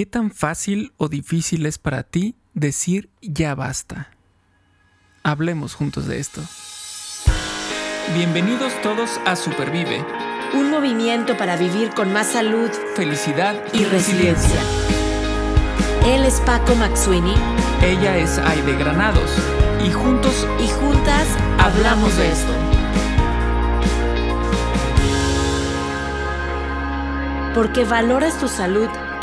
¿Qué tan fácil o difícil es para ti decir ya basta? Hablemos juntos de esto. Bienvenidos todos a Supervive. Un movimiento para vivir con más salud, felicidad y, resiliencia. Él es Paco Maxuini. Ella es Aide Granados. Y juntos y juntas hablamos de esto. Porque valoras tu salud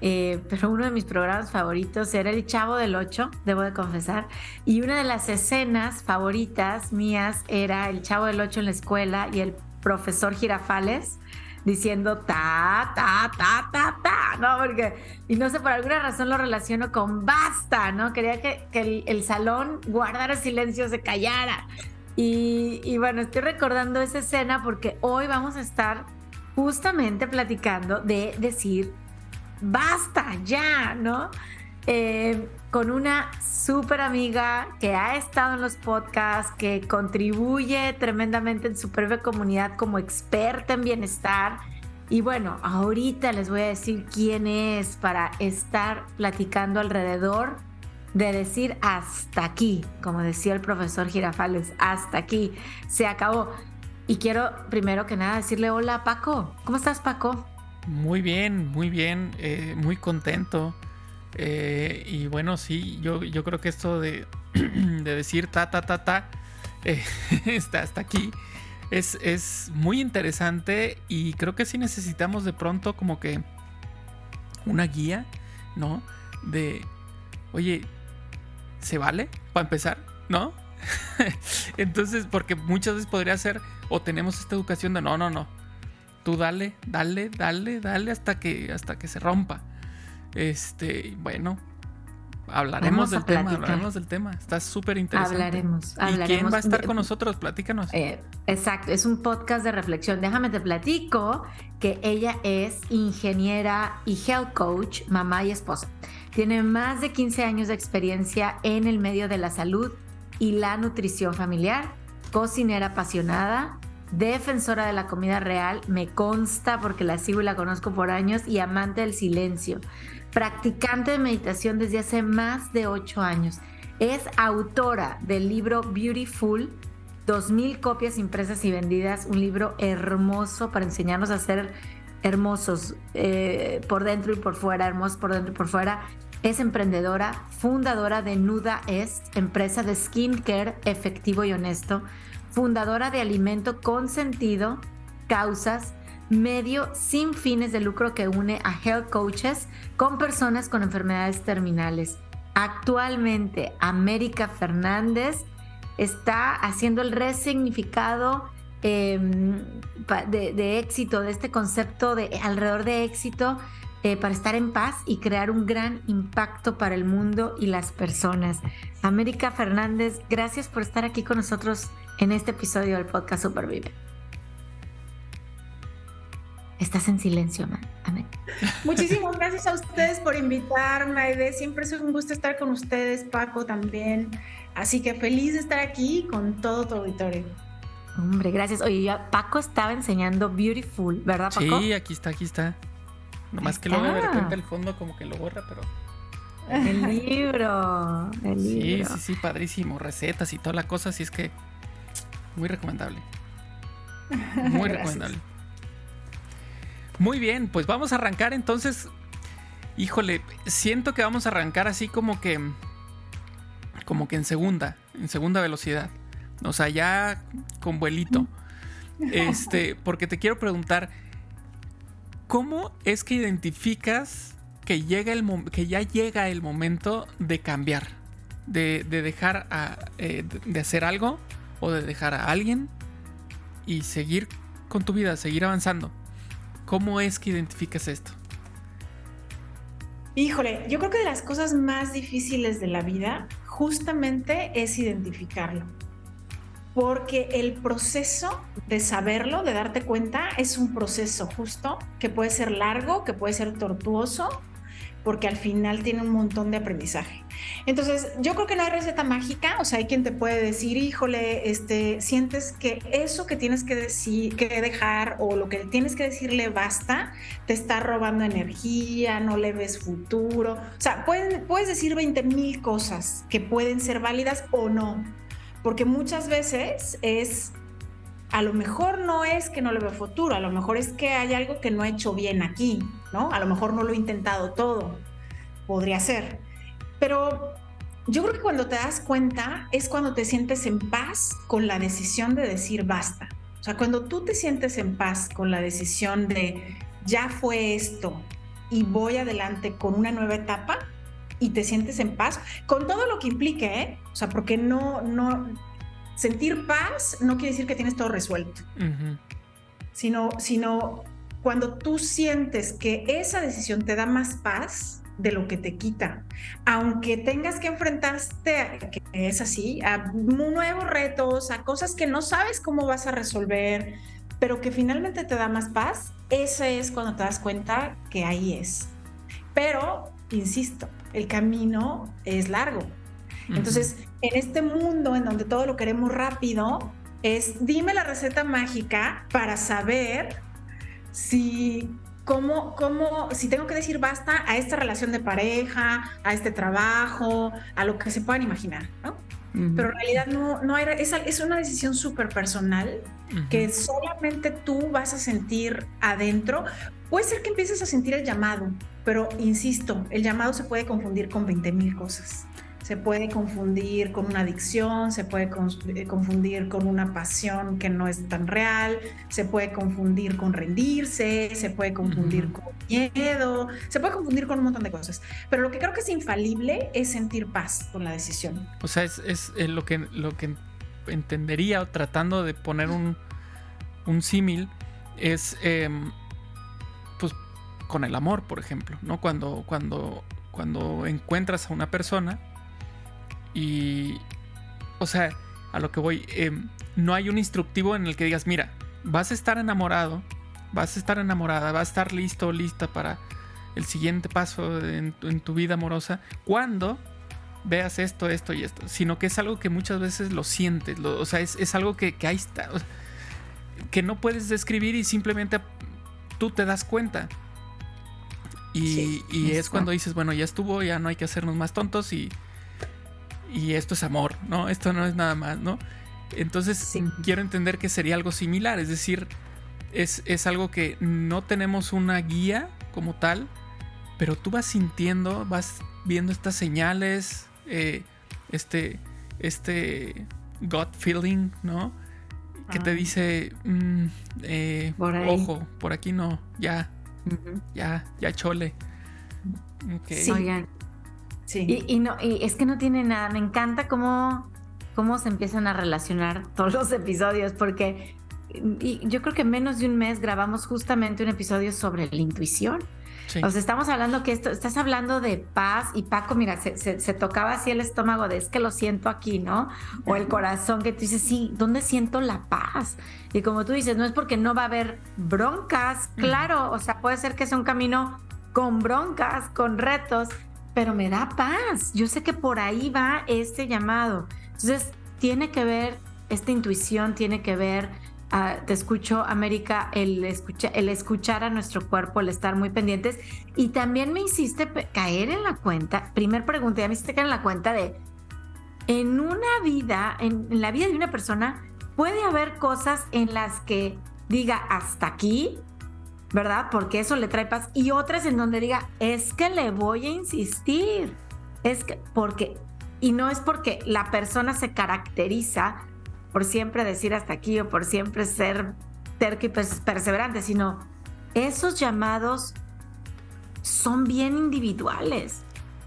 eh, pero uno de mis programas favoritos era El Chavo del Ocho, debo de confesar. Y una de las escenas favoritas mías era El Chavo del Ocho en la escuela y el profesor Girafales diciendo ta, ta, ta, ta, ta, ¿no? Porque, y no sé, por alguna razón lo relaciono con basta, ¿no? Quería que, el, salón guardara silencio, se callara. Y, y bueno, estoy recordando esa escena porque hoy vamos a estar justamente platicando de decir basta ya, ¿no? Eh, con una súper amiga que ha estado en los podcasts, que contribuye tremendamente en su propia comunidad como experta en bienestar. Y bueno, ahorita les voy a decir quién es para estar platicando alrededor de decir hasta aquí, como decía el profesor Girafales, hasta aquí, se acabó. Y quiero primero que nada decirle hola Paco, ¿cómo estás Paco? Muy bien, muy bien, eh, muy contento. Eh, y bueno, sí, yo, yo creo que esto de, decir ta, ta, ta, ta, eh, está hasta aquí, es, es muy interesante y creo que sí necesitamos de pronto como que una guía, ¿no? De, oye, ¿se vale? Para empezar, ¿no? Entonces, porque muchas veces podría ser, o tenemos esta educación de, no, no, no, tú dale, dale, dale, dale hasta que, hasta que se rompa. Este, bueno, hablaremos del tema, hablaremos del tema. Está súper interesante. Hablaremos, ¿Y quién va a estar con nosotros? Platícanos. Eh, exacto, es un podcast de reflexión. Déjame te platico que ella es ingeniera y health coach, mamá y esposa. Tiene más de 15 años de experiencia en el medio de la salud y la nutrición familiar, cocinera apasionada, defensora de la comida real, me consta porque la sigo y la conozco por años, y amante del silencio, practicante de meditación desde hace más de ocho años. Es autora del libro Beautiful, 2.000 copias impresas y vendidas, un libro hermoso para enseñarnos a ser hermosos eh, por dentro y por fuera, hermosos por dentro y por fuera. Es emprendedora, fundadora de Nuda Est, empresa de skincare efectivo y honesto fundadora de Alimento con Sentido, Causas, medio sin fines de lucro que une a health coaches con personas con enfermedades terminales. Actualmente, América Fernández está haciendo el resignificado em, de, éxito, de este concepto de alrededor de éxito eh, para estar en paz y crear un gran impacto para el mundo y las personas. América Fernández, gracias por estar aquí con nosotros en este episodio del podcast Supervive. Estás en silencio, man. Amén. Muchísimas gracias a ustedes por invitarme, Aide. Siempre es un gusto estar con ustedes, Paco también. Así que feliz de estar aquí con todo tu auditorio. Hombre, gracias. Oye, Paco estaba enseñando Beautiful, ¿verdad, Paco? Sí, aquí está, aquí está. Nomás que luego de repente el fondo como que lo borra, pero. El libro. El sí, sí, sí, padrísimo. Recetas y toda la cosa, así es que muy recomendable. Muy recomendable. Muy bien, pues vamos a arrancar entonces. Híjole, siento que vamos a arrancar así como que. Como que en segunda, en segunda velocidad. O sea, ya con vuelito. Este, porque te quiero preguntar. ¿Cómo es que identificas que, llega el que ya llega el momento de cambiar? De, dejar eh, de hacer algo o de dejar a alguien y seguir con tu vida, seguir avanzando. ¿Cómo es que identificas esto? Híjole, yo creo que de las cosas más difíciles de la vida justamente es identificarlo. Porque el proceso de saberlo, de darte cuenta, es un proceso justo que puede ser largo, que puede ser tortuoso, porque al final tiene un montón de aprendizaje. Entonces, yo creo que no hay receta mágica, o sea, hay quien te puede decir, híjole, este, sientes que eso que tienes que decir, que dejar o lo que tienes que decirle basta, te está robando energía, no le ves futuro. O sea, puedes, decir 20 mil cosas que pueden ser válidas o no, porque muchas veces es a lo mejor no es que no le veo futuro, a lo mejor es que hay algo que no he hecho bien aquí, ¿no? A lo mejor no lo he intentado todo, podría ser. Pero yo creo que cuando te das cuenta es cuando te sientes en paz con la decisión de decir basta. O sea, cuando tú te sientes en paz con la decisión de ya fue esto y voy adelante con una nueva etapa y te sientes en paz con todo lo que implique, ¿eh? O sea, porque no, no, sentir paz no quiere decir que tienes todo resuelto, sino, sino cuando tú sientes que esa decisión te da más paz de lo que te quita, aunque tengas que enfrentarte, que es así, a nuevos retos, a cosas que no sabes cómo vas a resolver, pero que finalmente te da más paz, ese es cuando te das cuenta que ahí es. Pero, insisto, el camino es largo. Entonces, en este mundo en donde todo lo queremos rápido, es dime la receta mágica para saber si cómo, cómo, si tengo que decir basta a esta relación de pareja, a este trabajo, a lo que se puedan imaginar, ¿no? Pero en realidad no, no hay, es, es una decisión súper personal que solamente tú vas a sentir adentro. Puede ser que empieces a sentir el llamado, pero insisto, el llamado se puede confundir con 20 mil cosas se puede confundir con una adicción, se puede eh, confundir con una pasión que no es tan real, se puede confundir con rendirse, se puede confundir con miedo, se puede confundir con un montón de cosas. Pero lo que creo que es infalible es sentir paz con la decisión. O sea, es, eh, lo, que, lo que entendería tratando de poner un, un símil es pues con el amor, por ejemplo, ¿no? Cuando, cuando, cuando encuentras a una persona y, o sea, a lo que voy, em, no hay un instructivo en el que digas, mira, vas a estar enamorado, vas a estar enamorada, vas a estar listo, lista para el siguiente paso en, tu vida amorosa cuando veas esto, esto y esto, sino que es algo que muchas veces lo sientes, o sea, es, algo que, que ahí está, que no puedes describir y simplemente tú te das cuenta. Y, y es cuando dices, bueno, ya estuvo, ya no hay que hacernos más tontos y y esto es amor, ¿no? Esto no es nada más, ¿no? Entonces quiero entender que sería algo similar, es decir, es, es, algo que no tenemos una guía como tal, pero tú vas sintiendo, vas viendo estas señales, eh, este, este gut feeling, ¿no? Que te dice, mm, eh, ojo, por aquí no, ya, ya, ya chole. Sí. Oigan, y, no, y es que no tiene nada. Me encanta cómo, cómo se empiezan a relacionar todos los episodios, porque y yo creo que en menos de un mes grabamos justamente un episodio sobre la intuición. O sea, estamos hablando que esto, estás hablando de paz y Paco, mira, se, tocaba así el estómago de es que lo siento aquí, ¿no? O el corazón que tú dices, sí, ¿dónde siento la paz? Y como tú dices, no es porque no va a haber broncas, claro, o sea, puede ser que sea un camino con broncas, con retos, pero me da paz. Yo sé que por ahí va este llamado. Entonces, tiene que ver, esta intuición tiene que ver, te escucho, América, el, escucha, el escuchar a nuestro cuerpo, el estar muy pendientes. Y también me hiciste caer en la cuenta, primer pregunta, ya me hiciste caer en la cuenta de, en una vida, en la vida de una persona, puede haber cosas en las que diga hasta aquí, ¿verdad? Porque eso le trae paz. Y otras en donde diga, es que le voy a insistir. Es que, porque, y no es porque la persona se caracteriza por siempre decir hasta aquí o por siempre ser terco y perseverante, sino esos llamados son bien individuales,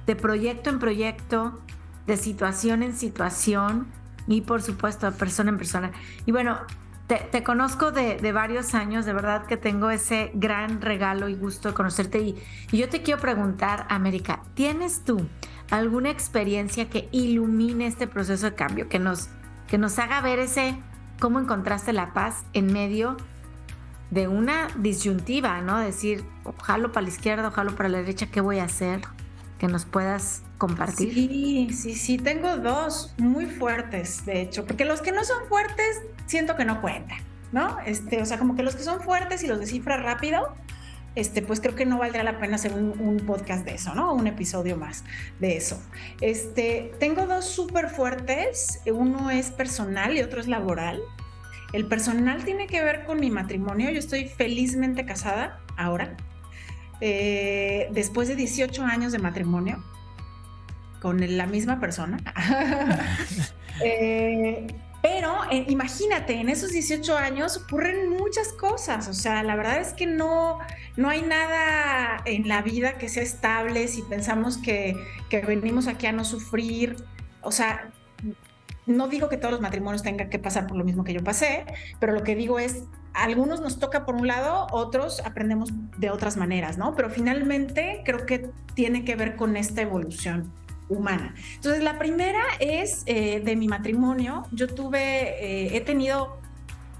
de proyecto en proyecto, de situación en situación y por supuesto de persona en persona. Y bueno, te, conozco de, varios años, de verdad que tengo ese gran regalo y gusto de conocerte. Y, y yo te quiero preguntar, América, ¿tienes tú alguna experiencia que ilumine este proceso de cambio, que nos, que nos haga ver ese cómo encontraste la paz en medio de una disyuntiva, ¿no? Decir, jalo para la izquierda, jalo para la derecha, ¿qué voy a hacer? Que nos puedas compartir. Sí, sí, sí, tengo dos muy fuertes, de hecho, porque los que no son fuertes siento que no cuentan, ¿no? Este, o sea, como que los que son fuertes y los descifra rápido, este, pues creo que no valdría la pena hacer un, podcast de eso, ¿no? Un episodio más de eso. Este, tengo dos súper fuertes, uno es personal y otro es laboral. El personal tiene que ver con mi matrimonio, yo estoy felizmente casada ahora, eh, después de 18 años de matrimonio con la misma persona. eh, pero eh, imagínate, en esos 18 años ocurren muchas cosas, o sea, la verdad es que no, no hay nada en la vida que sea estable si pensamos que, que venimos aquí a no sufrir, o sea, no digo que todos los matrimonios tengan que pasar por lo mismo que yo pasé, pero lo que digo es, algunos nos toca por un lado, otros aprendemos de otras maneras, ¿no? Pero finalmente creo que tiene que ver con esta evolución humana. Entonces, la primera es eh, de mi matrimonio. Yo tuve, eh, he tenido,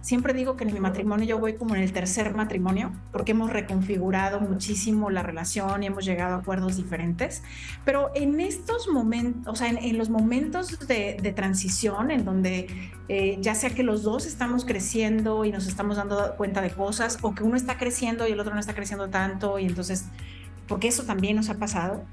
siempre digo que en mi matrimonio yo voy como en el tercer matrimonio, porque hemos reconfigurado muchísimo la relación y hemos llegado a acuerdos diferentes. Pero en estos momentos, o sea, en, los momentos de, transición, en donde eh, ya sea que los dos estamos creciendo y nos estamos dando cuenta de cosas, o que uno está creciendo y el otro no está creciendo tanto, y entonces porque eso también nos ha pasado.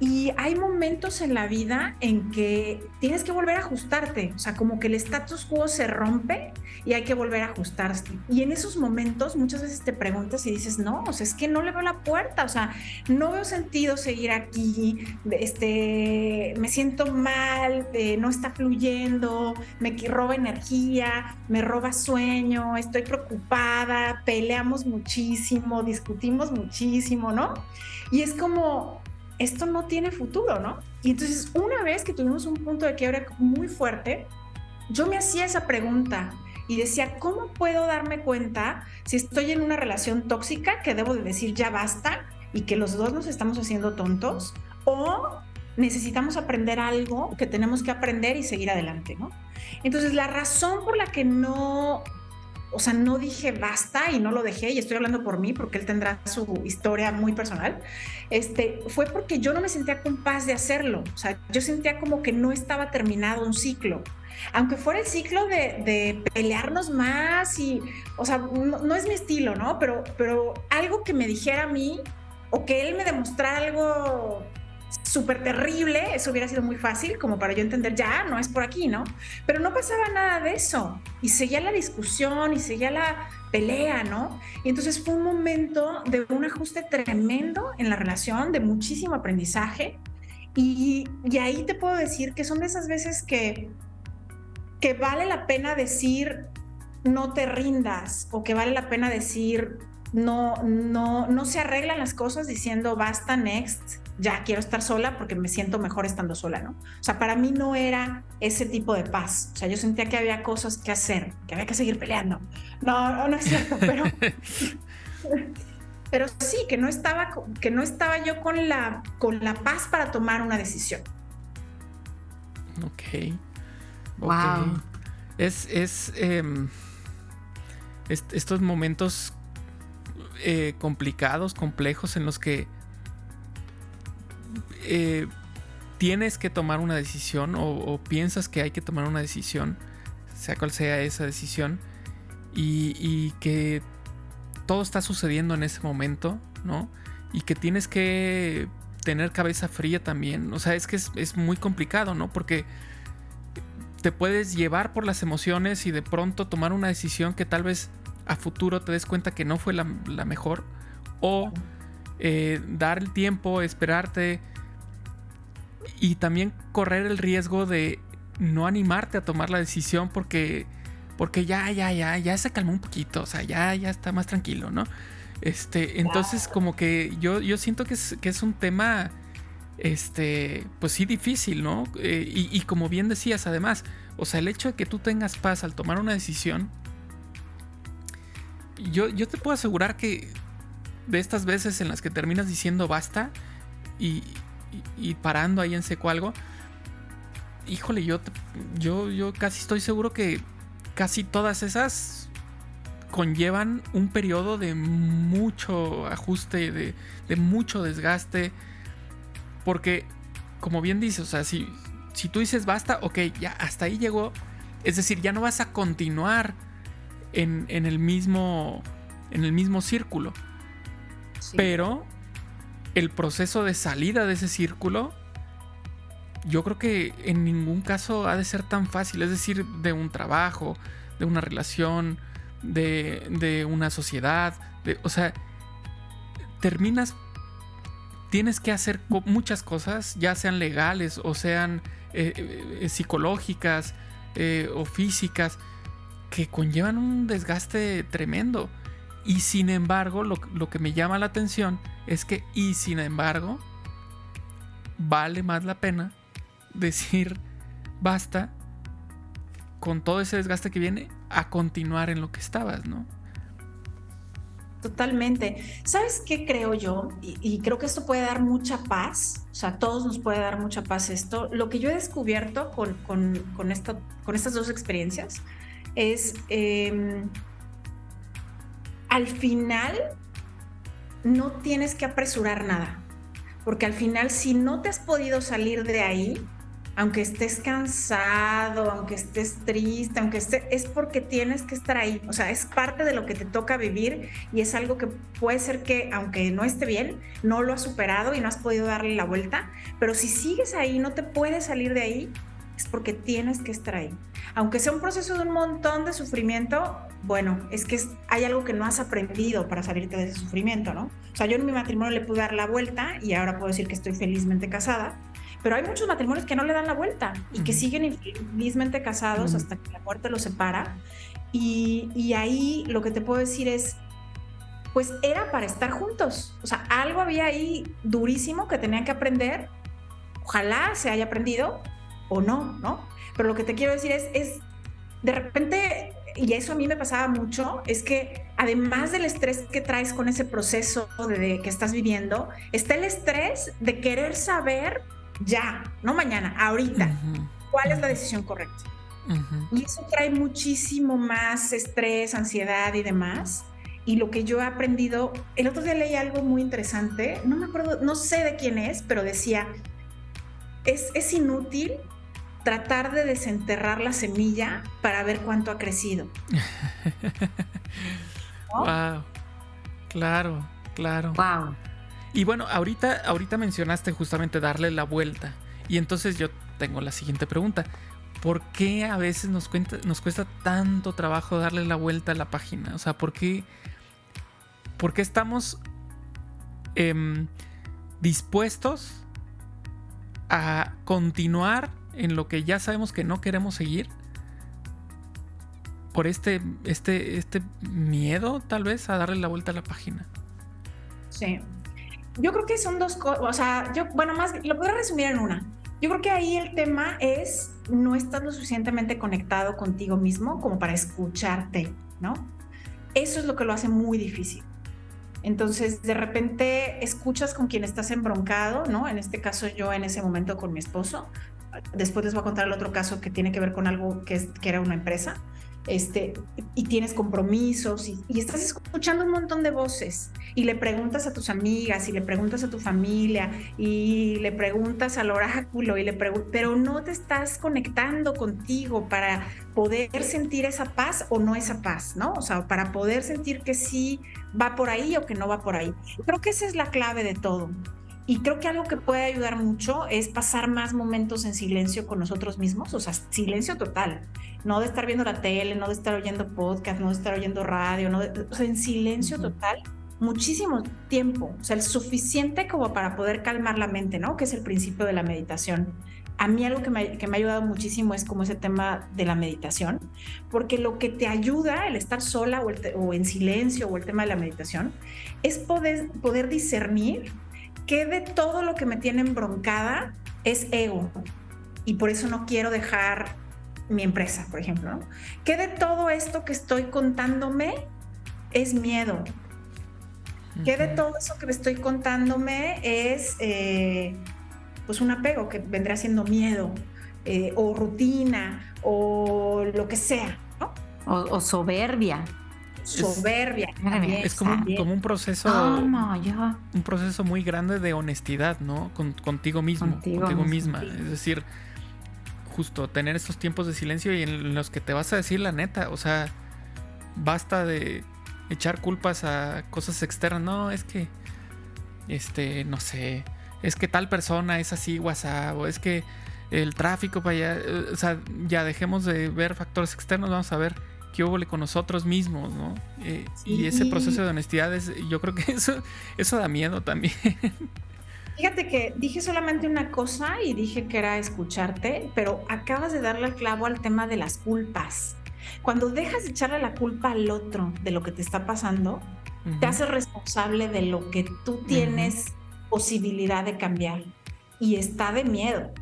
Y hay momentos en la vida en que tienes que volver a ajustarte, o sea, como que el status quo se rompe y hay que volver a ajustarse. Y en esos momentos muchas veces te preguntas y dices, no, o sea, es que no le veo la puerta, o sea, no veo sentido seguir aquí, este, me siento mal, eh, no está fluyendo, me roba energía, me roba sueño, estoy preocupada, peleamos muchísimo, discutimos muchísimo, ¿no? Y es como, esto no tiene futuro, ¿no? Y entonces una vez que tuvimos un punto de quiebre muy fuerte, yo me hacía esa pregunta y decía, ¿cómo puedo darme cuenta si estoy en una relación tóxica que debo de decir ya basta y que los dos nos estamos haciendo tontos? ¿O necesitamos aprender algo que tenemos que aprender y seguir adelante, ¿no? Entonces, la razón por la que no o sea, no dije basta y no lo dejé, y estoy hablando por mí porque él tendrá su historia muy personal, este, fue porque yo no me sentía capaz de hacerlo, o sea, yo sentía como que no estaba terminado un ciclo, aunque fuera el ciclo de, pelearnos más y, o sea, no, no, es mi estilo, ¿no? Pero, pero algo que me dijera a mí o que él me demostrara algo súper terrible, eso hubiera sido muy fácil como para yo entender, ya, no es por aquí, ¿no? Pero no pasaba nada de eso. Y seguía la discusión y seguía la pelea, ¿no? Y entonces fue un momento de un ajuste tremendo en la relación, de muchísimo aprendizaje. Y, y ahí te puedo decir que son de esas veces que, que vale la pena decir, no te rindas, o que vale la pena decir, no, no, no se arreglan las cosas diciendo basta, next, ya quiero estar sola porque me siento mejor estando sola, ¿no? O sea, para mí no era ese tipo de paz. O sea, yo sentía que había cosas que hacer, que había que seguir peleando. No, no, es cierto, pero... pero sí, que no estaba, que no estaba yo con la, con la paz para tomar una decisión. Ok. Wow. Es, es em, estos momentos eh, complicados, complejos, en los que eh, tienes que tomar una decisión o, piensas que hay que tomar una decisión, sea cual sea esa decisión, y, que todo está sucediendo en ese momento, ¿no? Y que tienes que tener cabeza fría también. O sea, es que es, muy complicado, ¿no? Porque te puedes llevar por las emociones y de pronto tomar una decisión que tal vez a futuro te des cuenta que no fue la, mejor. O eh, dar el tiempo, esperarte, y también correr el riesgo de no animarte a tomar la decisión porque porque ya ya ya ya se calmó un poquito, o sea, ya ya está más tranquilo, ¿no? Este, entonces como que yo yo siento que es, que es un tema este, pues sí difícil, ¿no? Eh, y, y, como bien decías además, o sea, el hecho de que tú tengas paz al tomar una decisión yo, yo te puedo asegurar que de estas veces en las que terminas diciendo basta y, y, parando ahí en seco algo, híjole, yo, yo, yo casi estoy seguro que casi todas esas conllevan un periodo de mucho ajuste, de, de mucho desgaste, porque como bien dices, o sea, si, si tú dices basta, ok, ya hasta ahí llegó, es decir, ya no vas a continuar en, en el mismo en el mismo círculo. Pero el proceso de salida de ese círculo, yo creo que en ningún caso ha de ser tan fácil. Es decir, de un trabajo, de una relación, de, de una sociedad. De, o sea, terminas, tienes que hacer muchas cosas, ya sean legales o sean eh, eh, psicológicas eh, o físicas, que conllevan un desgaste tremendo. Y sin embargo, lo, que me llama la atención es que, y sin embargo, vale más la pena decir basta con todo ese desgaste que viene a continuar en lo que estabas, ¿no? Totalmente. ¿Sabes qué creo yo? Y, creo que esto puede dar mucha paz, o sea, a todos nos puede dar mucha paz esto. Lo que yo he descubierto con, con, esto, con estas dos experiencias es em, al final no tienes que apresurar nada, porque al final si no te has podido salir de ahí, aunque estés cansado, aunque estés triste, aunque estés, es porque tienes que estar ahí. O sea, es parte de lo que te toca vivir y es algo que puede ser que, aunque no esté bien, no lo has superado y no has podido darle la vuelta, pero si sigues ahí, no te puedes salir de ahí, es porque tienes que estar ahí. Aunque sea un proceso de un montón de sufrimiento, bueno, es que hay algo que no has aprendido para salirte de ese sufrimiento, ¿no? O sea, yo en mi matrimonio le pude dar la vuelta y ahora puedo decir que estoy felizmente casada, pero hay muchos matrimonios que no le dan la vuelta y que siguen infelizmente casados hasta que la muerte los separa. Y, y ahí lo que te puedo decir es, pues era para estar juntos. O sea, algo había ahí durísimo que tenían que aprender. Ojalá se haya aprendido o no, ¿no? Pero lo que te quiero decir es, es de repente, y eso a mí me pasaba mucho, es que además del estrés que traes con ese proceso de, que estás viviendo, está el estrés de querer saber ya, no mañana, ahorita, cuál es la decisión correcta. Y eso trae muchísimo más estrés, ansiedad y demás. Y lo que yo he aprendido, el otro día leí algo muy interesante, no me acuerdo, no sé de quién es, pero decía, es, es inútil tratar de desenterrar la semilla para ver cuánto ha crecido. Wow. Claro, claro. Wow. Y bueno, ahorita, ahorita mencionaste justamente darle la vuelta. Y entonces yo tengo la siguiente pregunta. ¿Por qué a veces nos, nos cuesta tanto trabajo darle la vuelta a la página? O sea, ¿por qué, por qué estamos em, dispuestos a continuar en lo que ya sabemos que no queremos seguir por este, este, este miedo tal vez a darle la vuelta a la página. Sí. Yo creo que son dos cosas, o sea, yo, bueno, más, lo puedo resumir en una. Yo creo que ahí el tema es no estar lo suficientemente conectado contigo mismo como para escucharte, ¿no? Eso es lo que lo hace muy difícil. Entonces, de repente escuchas con quien estás embroncado, ¿no? En este caso yo en ese momento con mi esposo, después les voy a contar el otro caso que tiene que ver con algo que, es, que era una empresa, este, y tienes compromisos y, estás escuchando un montón de voces y le preguntas a tus amigas y le preguntas a tu familia y le preguntas al oráculo y le pero no te estás conectando contigo para poder sentir esa paz o no esa paz, ¿no? O sea, para poder sentir que sí va por ahí o que no va por ahí. Creo que esa es la clave de todo. Y creo que algo que puede ayudar mucho es pasar más momentos en silencio con nosotros mismos, o sea, silencio total, no de estar viendo la tele, no de estar oyendo podcast, no de estar oyendo radio, no o sea, en silencio total, muchísimo tiempo, o sea, el suficiente como para poder calmar la mente, ¿no? Que es el principio de la meditación. A mí algo que me, que me ha ayudado muchísimo es como ese tema de la meditación, porque lo que te ayuda, el estar sola o, o en silencio o el tema de la meditación, es poder, poder discernir ¿qué de todo lo que me tiene embroncada es ego? Y por eso no quiero dejar mi empresa, por ejemplo. ¿no? ¿Qué de todo esto que estoy contándome es miedo. ¿Qué de todo eso que me estoy contándome es eh, pues un apego que vendrá siendo miedo eh, o rutina o lo que sea, ¿no? O, soberbia. Soberbia. Es, como, un, proceso. Un proceso muy grande de honestidad, ¿no? contigo mismo, contigo, misma. Es decir, justo tener estos tiempos de silencio y en los que te vas a decir la neta. O sea, basta de echar culpas a cosas externas. No, es que, este, no sé, es que tal persona es así, WhatsApp, o es que el tráfico para allá, eh, o sea, ya dejemos de ver factores externos, vamos a ver qué hubo con nosotros mismos, ¿no? Eh, y ese proceso de honestidad, es, yo creo que eso, eso da miedo también. Fíjate que dije solamente una cosa y dije que era escucharte, pero acabas de darle el clavo al tema de las culpas. Cuando dejas de echarle la culpa al otro de lo que te está pasando, te haces responsable de lo que tú tienes posibilidad de cambiar. Y está de miedo.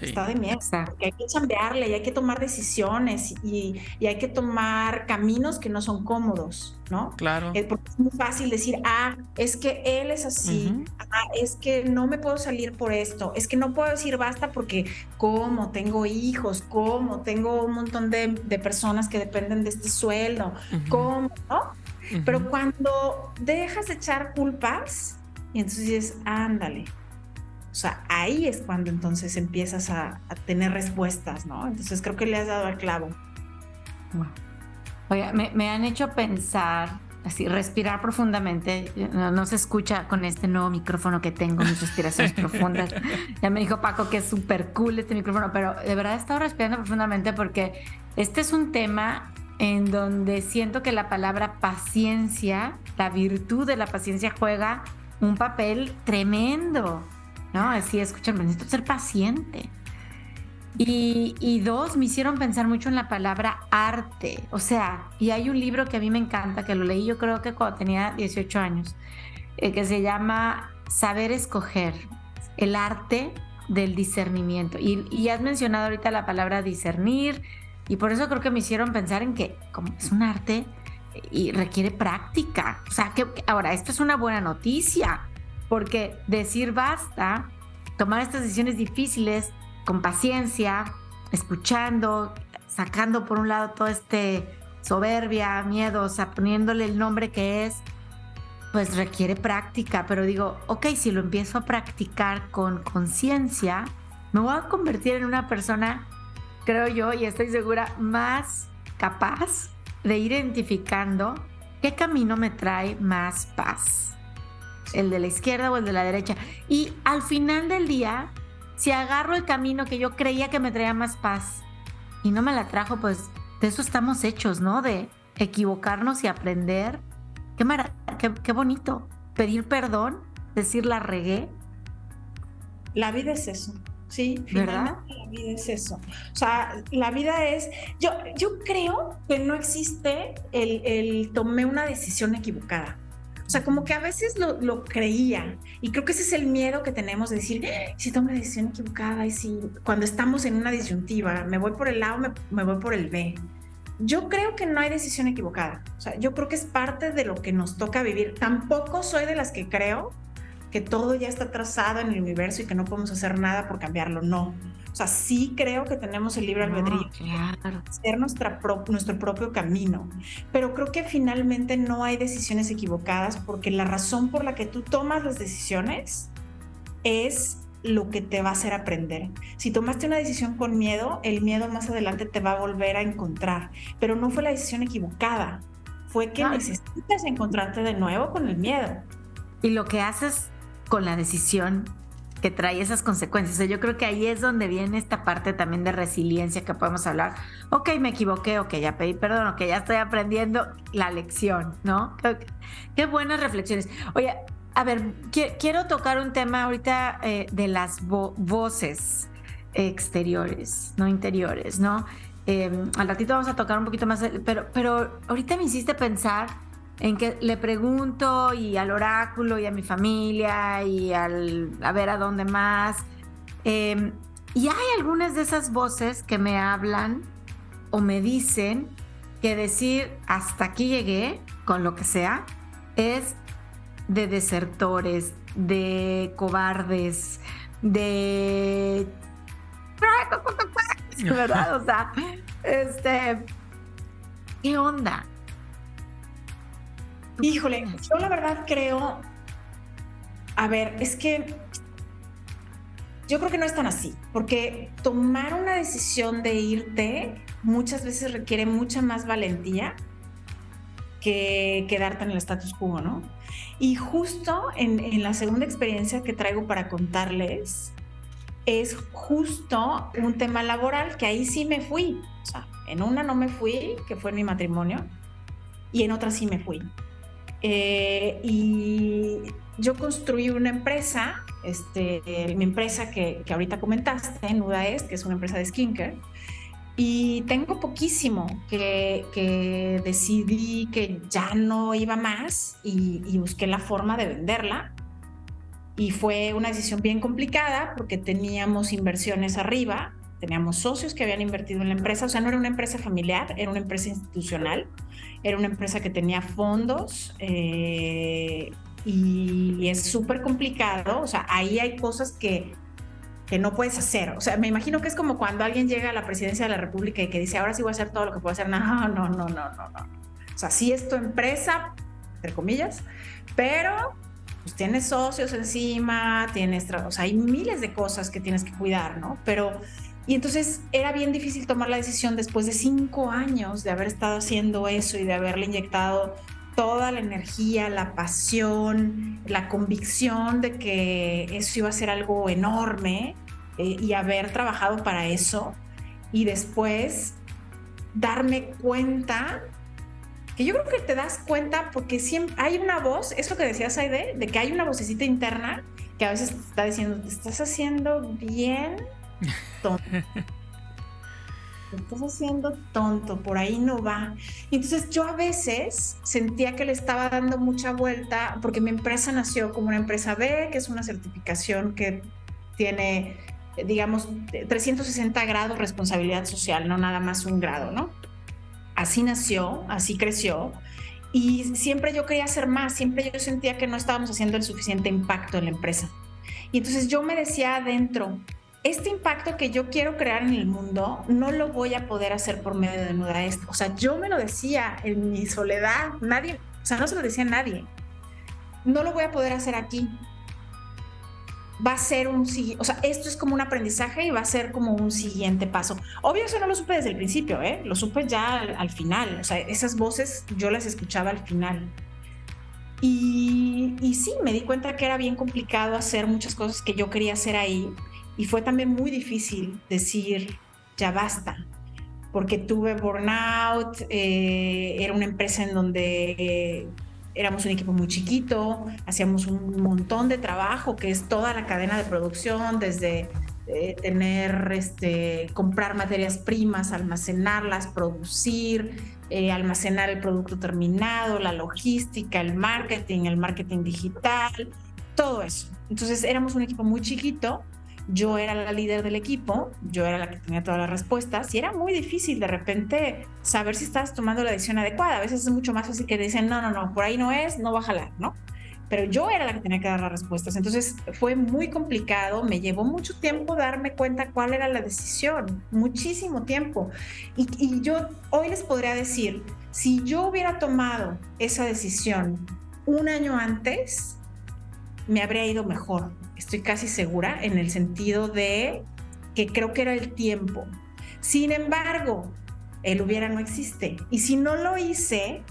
Está de miedo. Porque hay que cambiarle y hay que tomar decisiones y, hay que tomar caminos que no son cómodos, ¿no? Claro. Eh, porque es muy fácil decir, ah, es que él es así, ah, es que no me puedo salir por esto, es que no puedo decir basta porque, ¿cómo? Tengo hijos, ¿cómo? Tengo un montón de, personas que dependen de este sueldo, ¿cómo? ¿No? Pero cuando dejas de echar culpas, y entonces dices, ándale, sea, ahí es cuando entonces empiezas a, tener respuestas, ¿no? Entonces creo que le has dado al clavo. Oye, me, han hecho pensar, así, respirar profundamente. No, se escucha con este nuevo micrófono que tengo, mis respiraciones profundas. Ya me dijo Paco que es súper cool este micrófono, pero de verdad he estado respirando profundamente porque este es un tema en donde siento que la palabra paciencia, la virtud de la paciencia juega un papel tremendo. ¿No? Así, escúchame, necesito ser paciente. Y, dos, me hicieron pensar mucho en la palabra arte. O sea, y hay un libro que a mí me encanta, que lo leí yo creo que cuando tenía 18 años, eh, que se llama Saber Escoger, el arte del discernimiento. Y, has mencionado ahorita la palabra discernir, y por eso creo que me hicieron pensar en que como es un arte y requiere práctica. O sea, que ahora, esto es una buena noticia, porque decir basta, tomar estas decisiones difíciles con paciencia, escuchando, sacando por un lado todo este soberbia, miedo, o sea, poniéndole el nombre que es, pues requiere práctica, pero digo, ok, si lo empiezo a practicar con conciencia, me voy a convertir en una persona, creo yo, y estoy segura, más capaz de identificando qué camino me trae más paz el de la izquierda o el de la derecha. Y al final del día, si agarro el camino que yo creía que me traía más paz y no me la trajo, pues de eso estamos hechos, ¿no? De equivocarnos y aprender. Qué, qué, qué bonito. Pedir perdón, decir la regué. La vida es eso. Sí, ¿verdad? La vida es eso. O sea, la vida es. Yo, yo creo que no existe el, el tomé una decisión equivocada. O sea, como que a veces lo, creía. Y creo que ese es el miedo que tenemos de decir, si tomo la decisión equivocada y si cuando estamos en una disyuntiva, me voy por el A o me, me voy por el B. Yo creo que no hay decisión equivocada. O sea, yo creo que es parte de lo que nos toca vivir. Tampoco soy de las que creo que todo ya está trazado en el universo y que no podemos hacer nada por cambiarlo. No. O sea, sí creo que tenemos el libre albedrío, claro. ser nuestra nuestro propio camino, pero creo que finalmente no hay decisiones equivocadas porque la razón por la que tú tomas las decisiones es lo que te va a hacer aprender. Si tomaste una decisión con miedo, el miedo más adelante te va a volver a encontrar, pero no fue la decisión equivocada, fue que necesitas encontrarte de nuevo con el miedo. Y lo que haces con la decisión que trae esas consecuencias. yo creo que ahí es donde viene esta parte también de resiliencia que podemos hablar. Ok, me equivoqué, ok, ya pedí perdón, ok, ya estoy aprendiendo la lección, ¿no? Qué, buenas reflexiones. Oye, a ver, quiero tocar un tema ahorita eh, de las voces exteriores, no interiores, ¿no? Em, al ratito vamos a tocar un poquito más, pero, pero ahorita me hiciste pensar en que le pregunto y al oráculo y a mi familia y al a ver a dónde más. Em, y hay algunas de esas voces que me hablan o me dicen que decir hasta aquí llegué con lo que sea es de desertores, de cobardes, de... ¿Verdad? O sea, este... ¿Qué onda? Híjole, yo la verdad creo... A ver, es que yo creo que no es tan así, porque tomar una decisión de irte muchas veces requiere mucha más valentía que quedarte en el status quo, ¿no? Y justo en, la segunda experiencia que traigo para contarles, es justo un tema laboral que ahí sí me fui. O sea, en una no me fui, que fue en mi matrimonio, y en otra sí me fui. Eh, y yo construí una empresa, este, mi empresa que, que ahorita comentaste, Nuda es, que es una empresa de skincare, y tengo poquísimo que, decidí que ya no iba más y, busqué la forma de venderla. Y fue una decisión bien complicada porque teníamos inversiones arriba, teníamos socios que habían invertido en la empresa, o sea, no era una empresa familiar, era una empresa institucional, era una empresa que tenía fondos eh, y es súper complicado, o sea, ahí hay cosas que que no puedes hacer. O sea, me imagino que es como cuando alguien llega a la presidencia de la República y que dice, ahora sí voy a hacer todo lo que puedo hacer. No, no, no, no, no, no. O sea, sí es tu empresa, entre comillas, pero pues tienes socios encima, tienes, o sea, hay miles de cosas que tienes que cuidar, ¿no? Pero, y entonces era bien difícil tomar la decisión después de cinco años de haber estado haciendo eso y de haberle inyectado toda la energía, la pasión, la convicción de que eso iba a ser algo enorme eh, y haber trabajado para eso y después darme cuenta que yo creo que te das cuenta porque siempre hay una voz, eso que decías Aide, de que hay una vocecita interna que a veces está diciendo, te estás haciendo bien estás haciendo tonto, por ahí no va. Entonces yo a veces sentía que le estaba dando mucha vuelta, porque mi empresa nació como una empresa B, que es una certificación que tiene, digamos, 360 grados responsabilidad social, no nada más un grado, ¿no? Así nació, así creció. Y siempre yo quería hacer más, siempre yo sentía que no estábamos haciendo el suficiente impacto en la empresa. Y entonces yo me decía adentro, este impacto que yo quiero crear en el mundo no lo voy a poder hacer por medio de Nuda Esto. O sea, yo me lo decía en mi soledad, nadie, o sea, no se lo decía a nadie. No lo voy a poder hacer aquí. Va a ser un o sea, esto es como un aprendizaje y va a ser como un siguiente paso. Obvio, eso no lo supe desde el principio, ¿eh? Lo supe ya al, final. O sea, esas voces yo las escuchaba al final. Y, y sí, me di cuenta que era bien complicado hacer muchas cosas que yo quería hacer ahí y fue también muy difícil decir, ya basta, porque tuve burnout, eh, era una empresa en donde eh, éramos un equipo muy chiquito, hacíamos un montón de trabajo, que es toda la cadena de producción, desde eh, tener, este, comprar materias primas, almacenarlas, producir, almacenar el producto terminado, la logística, el marketing, el marketing digital, todo eso. Entonces éramos un equipo muy chiquito yo era la líder del equipo, yo era la que tenía todas las respuestas y era muy difícil de repente saber si estabas tomando la decisión adecuada. A veces es mucho más fácil que dicen, no, no, no, por ahí no es, no va a jalar, ¿no? Pero yo era la que tenía que dar las respuestas. Entonces fue muy complicado, me llevó mucho tiempo darme cuenta cuál era la decisión, muchísimo tiempo. Y, y yo hoy les podría decir, si yo hubiera tomado esa decisión un año antes, me habría ido mejor estoy casi segura, en el sentido de que creo que era el tiempo. Sin embargo, el hubiera no existe. Y si no lo hice,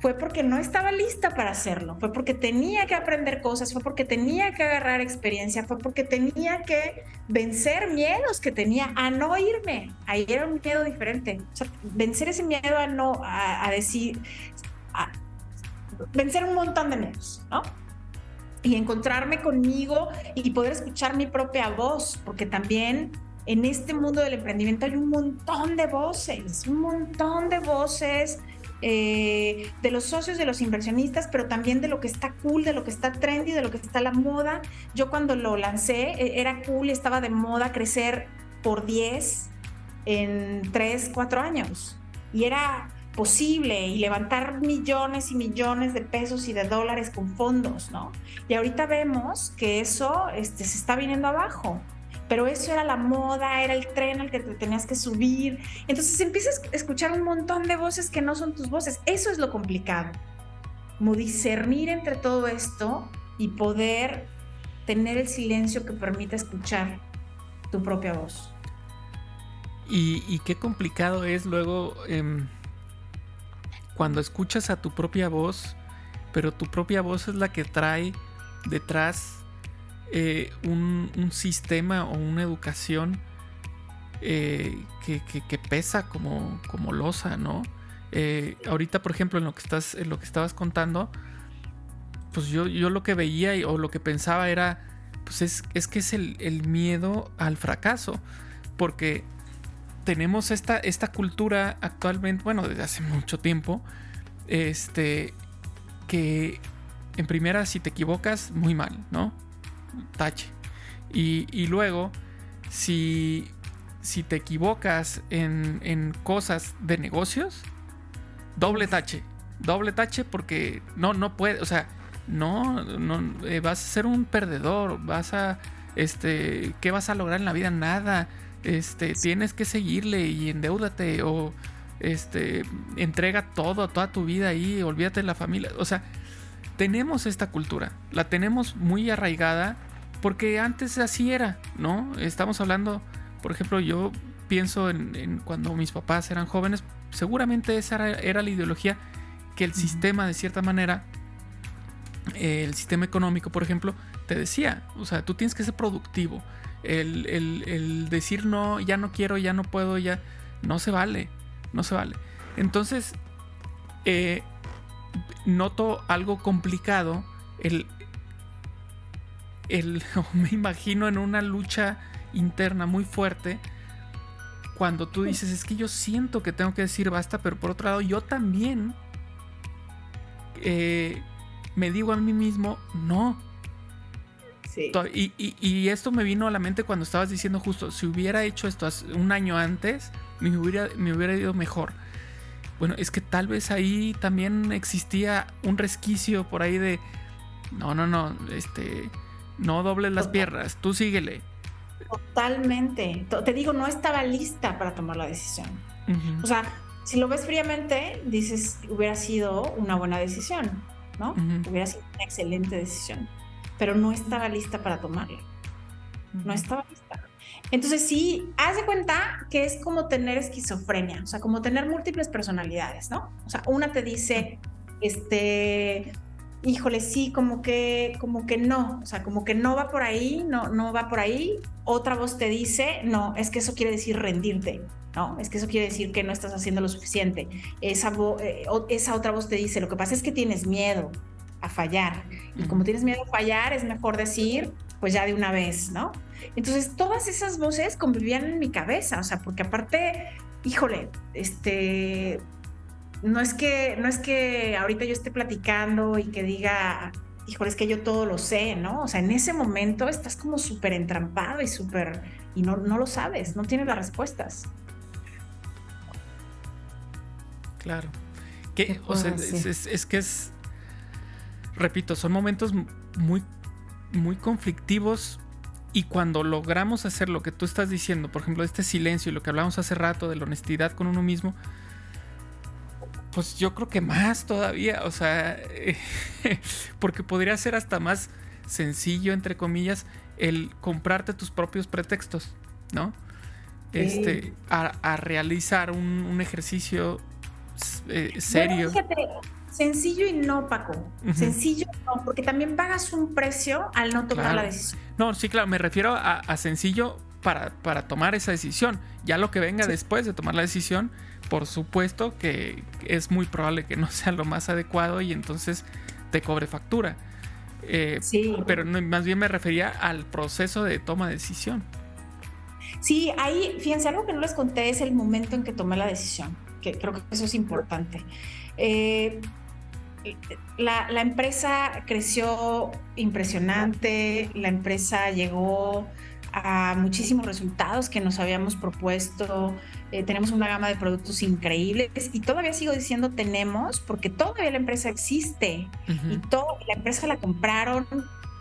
fue porque no estaba lista para hacerlo, fue porque tenía que aprender cosas, fue porque tenía que agarrar experiencia, fue porque tenía que vencer miedos que tenía a no irme. Ahí era un miedo diferente. vencer ese miedo a no, a, decir, vencer un montón de miedos, ¿no? Y encontrarme conmigo y poder escuchar mi propia voz, porque también en este mundo del emprendimiento hay un montón de voces, un montón de voces eh, de los socios, de los inversionistas, pero también de lo que está cool, de lo que está trendy, de lo que está la moda. Yo cuando lo lancé e, era cool, estaba de moda crecer por 10 en 3, 4 años. Y era posible y levantar millones y millones de pesos y de dólares con fondos, ¿no? Y ahorita vemos que eso este, se está viniendo abajo pero eso era la moda, era el tren al que te tenías que subir. Entonces empiezas a escuchar un montón de voces que no son tus voces. Eso es lo complicado. Como discernir entre todo esto y poder tener el silencio que permite escuchar tu propia voz. Y, qué complicado es luego em, cuando escuchas a tu propia voz, pero tu propia voz es la que trae detrás eh, un, sistema o una educación eh, que, pesa como, como losa, ¿no? Eh, ahorita, por ejemplo, en lo que estás, en lo que estabas contando, pues yo, yo lo que veía o lo que pensaba era, pues es, es que es el, miedo al fracaso, porque tenemos esta, esta cultura actualmente, bueno, desde hace mucho tiempo, este, que en primera, si te equivocas, muy mal, ¿no? tache. Y, luego, si, si te equivocas en, cosas de negocios, doble tache. Doble tache porque no, no puede, o sea, no, no eh, vas a ser un perdedor, vas a, este, ¿qué vas a lograr en la vida? Nada. Este, tienes que seguirle y endeudate o, este, entrega todo, toda tu vida ahí, olvídate de la familia. O sea, tenemos esta cultura, la tenemos muy arraigada porque antes así era, ¿no? Estamos hablando, por ejemplo, yo pienso en, cuando mis papás eran jóvenes, seguramente esa era, la ideología que el sistema, de cierta manera, el sistema económico, por ejemplo, te decía, o sea, tú tienes que ser productivo. El, decir no, ya no quiero, ya no puedo, ya no se vale, no se vale. Entonces, eh, noto algo complicado el el, me imagino en una lucha interna muy fuerte cuando tú dices, es que yo siento que tengo que decir basta, pero por otro lado yo también eh, me digo a mí mismo, no. Y, esto me vino a la mente cuando estabas diciendo justo, si hubiera hecho esto un año antes, me hubiera, me hubiera ido mejor. Bueno, es que tal vez ahí también existía un resquicio por ahí de, no, no, no, este, no dobles las piernas, tú síguele. Totalmente. Te digo, no estaba lista para tomar la decisión. O sea, si lo ves fríamente, dices, hubiera sido una buena decisión, ¿no? Hubiera sido una excelente decisión. Pero no estaba lista para tomarla. No estaba lista. Entonces sí, haz de cuenta que es como tener esquizofrenia, o sea, como tener múltiples personalidades, ¿no? O sea, una te dice, este, híjole, sí, como que, como que no, o sea, como que no va por ahí, no, no va por ahí. Otra voz te dice, no, es que eso quiere decir rendirte, no, es que eso quiere decir que no estás haciendo lo suficiente. Esa, eh, esa otra voz te dice, lo que pasa es que tienes miedo a fallar. Y como tienes miedo a fallar, es mejor decir, pues ya de una vez, ¿no? Entonces, todas esas voces convivían en mi cabeza, o sea, porque aparte, híjole, este, no es que, no es que ahorita yo esté platicando y que diga, híjole, es que yo todo lo sé, ¿no? O sea, en ese momento estás como súper entrampado y súper, y no, no lo sabes, no tienes las respuestas. Claro. Que, o sea, es, que es, repito, son momentos muy, muy conflictivos y cuando logramos hacer lo que tú estás diciendo, por ejemplo, este silencio y lo que hablamos hace rato de la honestidad con uno mismo, pues yo creo que más todavía, o sea, porque podría ser hasta más sencillo, entre comillas, el comprarte tus propios pretextos, ¿no? Este, a, realizar un, ejercicio eh, serio. Sencillo y no, Paco. Sencillo no, porque también pagas un precio al no tomar la decisión. No, sí, claro, me refiero a, sencillo para, para, tomar esa decisión. Ya lo que venga después de tomar la decisión, por supuesto que es muy probable que no sea lo más adecuado y entonces te cobre factura. Eh, sí. Pero más bien me refería al proceso de toma de decisión. Sí, ahí, fíjense, algo que no les conté es el momento en que tomé la decisión, que creo que eso es importante. Eh, la, la, empresa creció impresionante, la empresa llegó a muchísimos resultados que nos habíamos propuesto. Eh, tenemos una gama de productos increíbles y todavía sigo diciendo tenemos porque todavía la empresa existe y todo, la empresa la compraron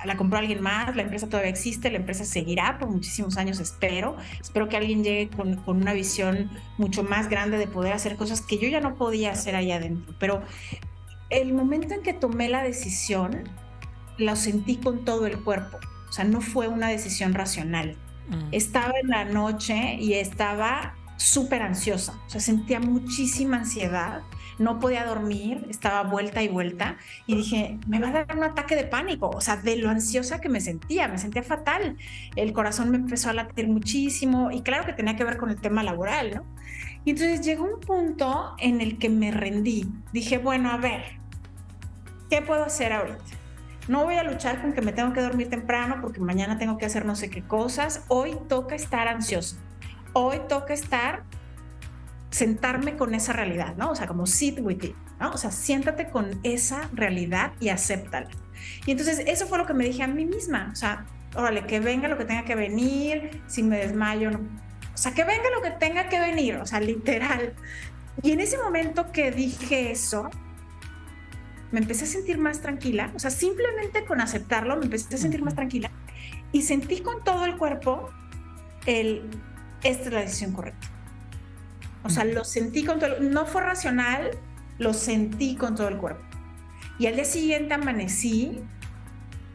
la compró alguien más, la empresa todavía existe, la empresa seguirá por muchísimos años, espero. Espero que alguien llegue con, con, una visión mucho más grande de poder hacer cosas que yo ya no podía hacer allá adentro. Pero el momento en que tomé la decisión, lo sentí con todo el cuerpo. O sea, no fue una decisión racional. Mm. Estaba en la noche y estaba súper ansiosa. O sea, sentía muchísima ansiedad no podía dormir, estaba vuelta y vuelta y dije, me va a dar un ataque de pánico, o sea, de lo ansiosa que me sentía, me sentía fatal. El corazón me empezó a latir muchísimo y claro que tenía que ver con el tema laboral, ¿no? Y entonces llegó un punto en el que me rendí. Dije, bueno, a ver, ¿qué puedo hacer ahorita? No voy a luchar con que me tengo que dormir temprano porque mañana tengo que hacer no sé qué cosas. Hoy toca estar ansiosa. Hoy toca estar sentarme con esa realidad, ¿no? O sea, como sit with it, ¿no? O sea, siéntate con esa realidad y acéptala. Y entonces eso fue lo que me dije a mí misma, o sea, órale, que venga lo que tenga que venir, si me desmayo, no. o sea, que venga lo que tenga que venir, o sea, literal. Y en ese momento que dije eso, me empecé a sentir más tranquila, o sea, simplemente con aceptarlo me empecé a sentir más tranquila y sentí con todo el cuerpo el, esta es la decisión correcta. O sea, lo sentí con todo, no fue racional, lo sentí con todo el cuerpo. Y al día siguiente amanecí,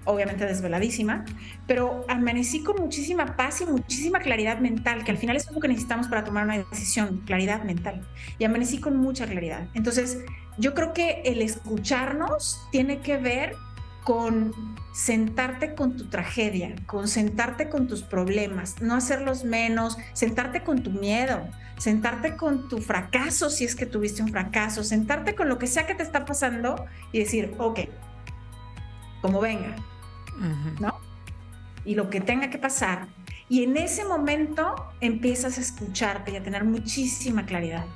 obviamente desveladísima, pero amanecí con muchísima paz y muchísima claridad mental, que al final es lo que necesitamos para tomar una decisión, claridad mental. Y amanecí con mucha claridad. Entonces, yo creo que el escucharnos tiene que ver con sentarte con tu tragedia, con sentarte con tus problemas, no hacerlos menos, sentarte con tu miedo, sentarte con tu fracaso si es que tuviste un fracaso, sentarte con lo que sea que te está pasando y decir, ok, como venga, ¿no? Y lo que tenga que pasar. Y en ese momento empiezas a escucharte y a tener muchísima claridad.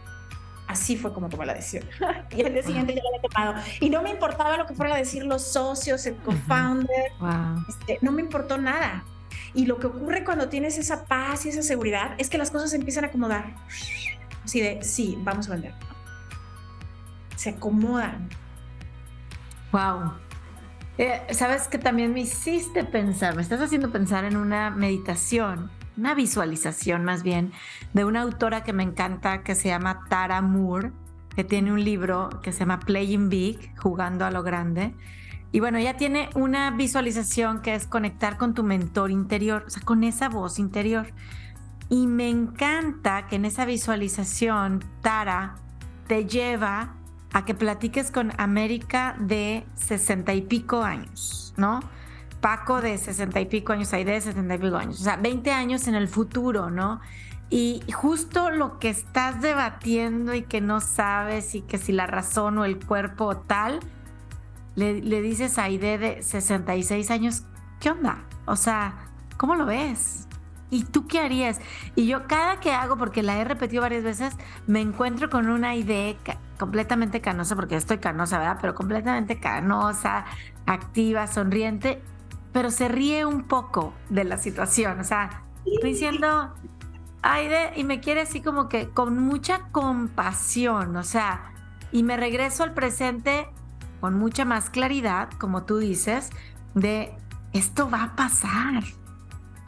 Así fue como tomé la decisión. y al día siguiente ya la había tomado. Y no me importaba lo que fueran a decir los socios, el co-founder. Este, no me importó nada. Y lo que ocurre cuando tienes esa paz y esa seguridad es que las cosas se empiezan a acomodar. Así de, sí, vamos a vender. Se acomodan. Wow. Eh, Sabes que también me hiciste pensar, me estás haciendo pensar en una meditación una visualización más bien de una autora que me encanta que se llama Tara Moore, que tiene un libro que se llama Playing Big, jugando a lo grande. Y bueno, ella tiene una visualización que es conectar con tu mentor interior, o sea, con esa voz interior. Y me encanta que en esa visualización Tara te lleva a que platiques con América de sesenta y pico años, ¿no? Paco de sesenta y pico años, Aide de sesenta y pico años, o sea, 20 años en el futuro, ¿no? Y justo lo que estás debatiendo y que no sabes y que si la razón o el cuerpo o tal, le, dices a Aide de 66 años, ¿qué onda? O sea, ¿cómo lo ves? ¿Y tú qué harías? Y yo cada que hago, porque la he repetido varias veces, me encuentro con una idea completamente canosa, porque estoy canosa, ¿verdad? Pero completamente canosa, activa, sonriente pero se ríe un poco de la situación. O sea, estoy diciendo, Aide, y me quiere así como que con mucha compasión, o sea, y me regreso al presente con mucha más claridad, como tú dices, de esto va a pasar.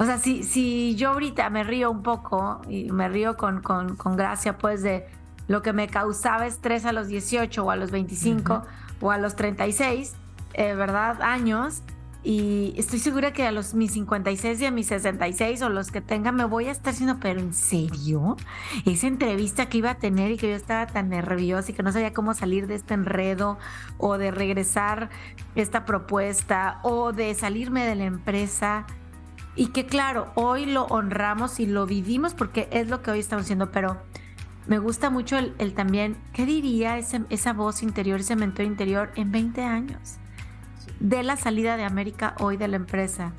O sea, si, si yo ahorita me río un poco y me río con, con, con gracia, pues de lo que me causaba estrés a los 18 o a los 25 o a los 36, eh, ¿verdad? Años, y estoy segura que a los mis 56 y a mis 66 o los que tenga me voy a estar haciendo, pero ¿en serio? Esa entrevista que iba a tener y que yo estaba tan nerviosa y que no sabía cómo salir de este enredo o de regresar esta propuesta o de salirme de la empresa. Y que claro, hoy lo honramos y lo vivimos porque es lo que hoy estamos haciendo, pero me gusta mucho el, también, ¿qué diría esa voz interior, ese mentor interior en 20 años? De la salida de América hoy de la empresa,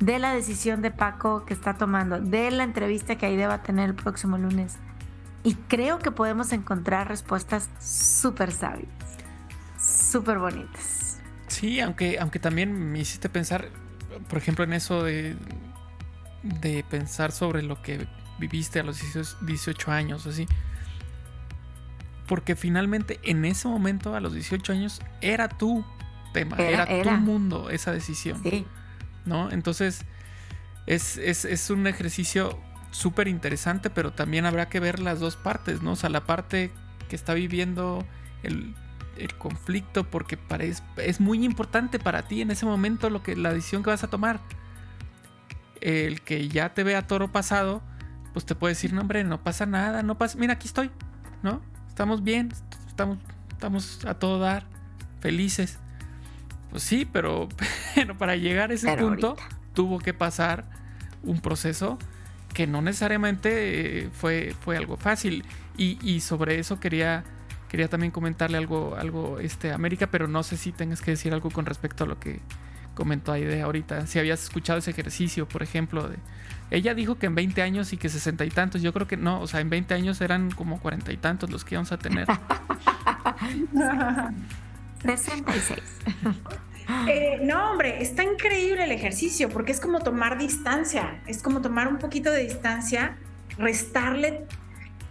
de la decisión de Paco que está tomando, de la entrevista que Aide va a tener el próximo lunes. Y creo que podemos encontrar respuestas súper sabias, súper bonitas. Sí, aunque, aunque también me hiciste pensar, por ejemplo, en eso de de pensar sobre lo que viviste a los 18 años, así. Porque finalmente en ese momento, a los 18 años, era tu tema, era, tu mundo esa decisión. Sí. ¿No? Entonces, es, es un ejercicio súper interesante, pero también habrá que ver las dos partes, ¿no? O sea, la parte que está viviendo el, conflicto, porque parece, es muy importante para ti en ese momento lo que, la decisión que vas a tomar. El que ya te vea toro pasado, pues te puede decir, no, hombre, no pasa nada, no pasa, mira, aquí estoy, ¿no? Estamos bien, estamos, estamos a todo dar, felices. Pues sí, pero, pero para llegar a ese punto tuvo que pasar un proceso que no necesariamente eh, fue, fue algo fácil. Y, sobre eso quería, quería también comentarle algo, algo este, América, pero no sé si tengas que decir algo con respecto a lo que comentó Aide ahorita. Si habías escuchado ese ejercicio, por ejemplo, de... Ella dijo que en 20 años y que 60 y tantos. Yo creo que no, o sea, en 20 años eran como 40 y tantos los que íbamos a tener. 66. Eh, no, hombre, está increíble el ejercicio porque es como tomar distancia, es como tomar un poquito de distancia, restarle.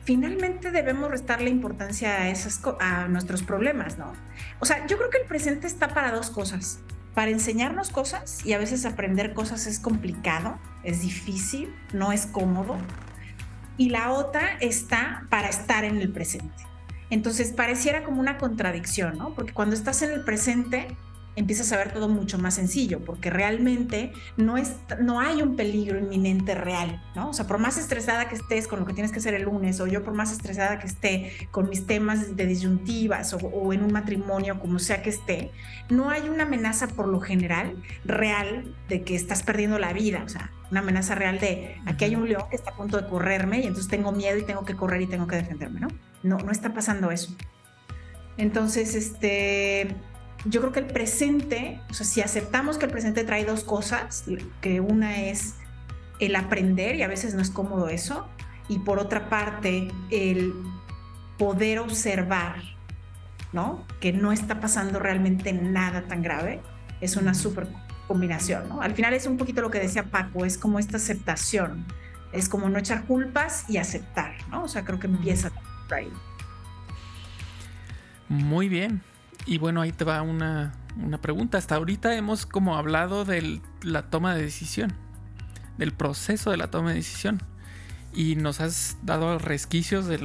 Finalmente debemos restarle importancia a, esas, a nuestros problemas, ¿no? O sea, yo creo que el presente está para dos cosas. Para enseñarnos cosas y a veces aprender cosas es complicado, es difícil, no es cómodo. Y la otra está para estar en el presente. Entonces pareciera como una contradicción, ¿no? Porque cuando estás en el presente, empiezas a ver todo mucho más sencillo, porque realmente no, es, no hay un peligro inminente real, ¿no? O sea, por más estresada que estés con lo que tienes que hacer el lunes, o yo por más estresada que esté con mis temas de disyuntivas o, o en un matrimonio, como sea que esté, no hay una amenaza por lo general real de que estás perdiendo la vida, o sea, una amenaza real de aquí hay un león que está a punto de correrme y entonces tengo miedo y tengo que correr y tengo que defenderme, ¿no? No, no está pasando eso. Entonces, este, yo creo que el presente, o sea, si aceptamos que el presente trae dos cosas, que una es el aprender, y a veces no es cómodo eso, y por otra parte, el poder observar, ¿no? Que no está pasando realmente nada tan grave, es una súper combinación, ¿no? Al final es un poquito lo que decía Paco, es como esta aceptación, es como no echar culpas y aceptar, ¿no? O sea, creo que empieza por ahí. Muy bien, y bueno, ahí te va una, pregunta. Hasta ahorita hemos como hablado de la toma de decisión, del proceso de la toma de decisión. Y nos has dado resquicios de,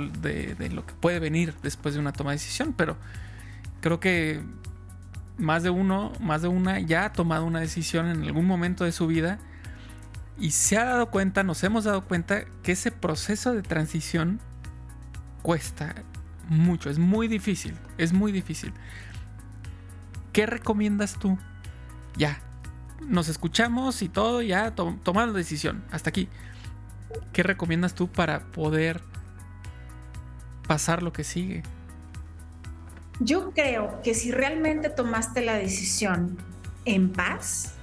lo que puede venir después de una toma de decisión, pero creo que más de uno, más de una ya ha tomado una decisión en algún momento de su vida y se ha dado cuenta, nos hemos dado cuenta que ese proceso de transición cuesta mucho, es muy difícil, es muy difícil. ¿Qué recomiendas tú? Ya, nos escuchamos y todo, ya to la decisión. Hasta aquí. ¿Qué recomiendas tú para poder pasar lo que sigue? Yo creo que si realmente tomaste la decisión en paz,